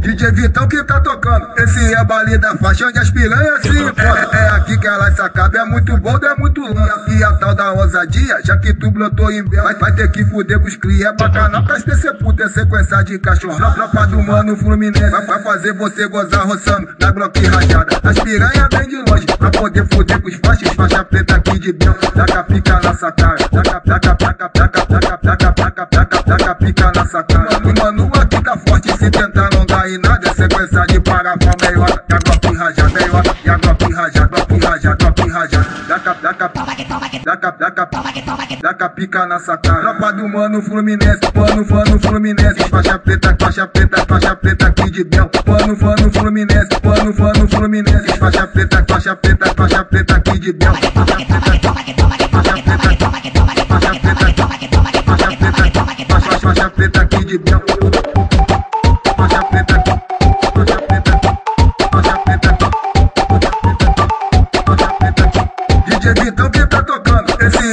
DJ Vitão que tá tocando. Esse é baile da faixa onde as piranhas se encontram. É aqui que elas se acabam, é muito bom, é muito lã. E a tal da ousadia, já que tu brotou em vai, vai ter que fuder com os cria. É bacanal pra ser puta, é sequência de cachorro. Tropa do mano Fluminense, vai, vai fazer você gozar roçando na bloque rajada. As piranhas vem de longe, pra poder fuder com os faixas, faixa preta aqui de Bel. Taca pica na sacada, taca, taca, taca, taca, dá em nada, é sequência de parafal meiota. E a bloque rajada, meiota, e a bloque rajada, bloque rajada, bloque rajada. Taca, taca, taca, taca, taca pica na sacada. Tropa do mano Fluminense, mano, mano Fluminense. Faixa preta, faixa preta, faixa preta aqui de Bel. Mano, mano Fluminense, mano, mano Fluminense. Faixa preta, faixa preta, faixa preta aqui de Bel. Faixa preta, faixa preta, faixa preta, faixa preta aqui de Bel.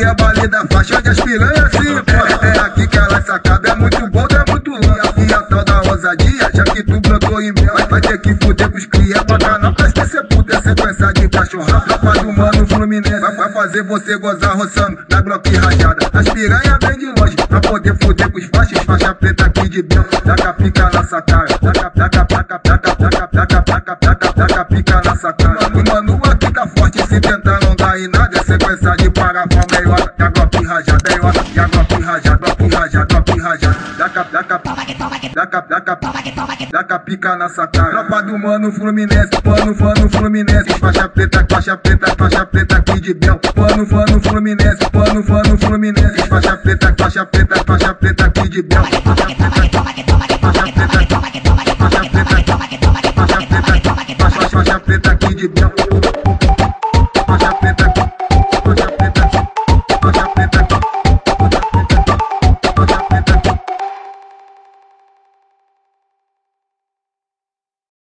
É baile da faixa as piranhas se encontram. É aqui que elas se acabam, é muito bom, é muito lã. E a tal da ousadia, já que tu brotou em Bel, vai, ter que fuder com os cria. Bacanal pra ser puta, é sequência de cachorrão. Tropa do mano Fluminense, vai, vai fazer você gozar roçando na bloque rajada. As piranhas vem de longe, pra poder fuder com os faixas, faixa preta aqui de Bel. Taca pica na sacada, taca, taca, taca, taca, taca, taca, taca, taca, taca pica na sacada. Mano, se tentar não dá em nada, é sequência de parafal meiota. E a bloque rajada, meiota, e a bloque rajada, bloque rajada, bloque rajada. Taca, taca, taca, taca, taca pica na sacada. Tropa do mano Fluminense, mano, mano Fluminense. Faixa preta, faixa preta, faixa preta aqui de Bel. Mano, mano Fluminense, mano, mano Fluminense. Faixa preta, faixa preta, faixa preta aqui de Bel. Faixa preta, faixa preta, faixa preta, faixa preta aqui de Bel.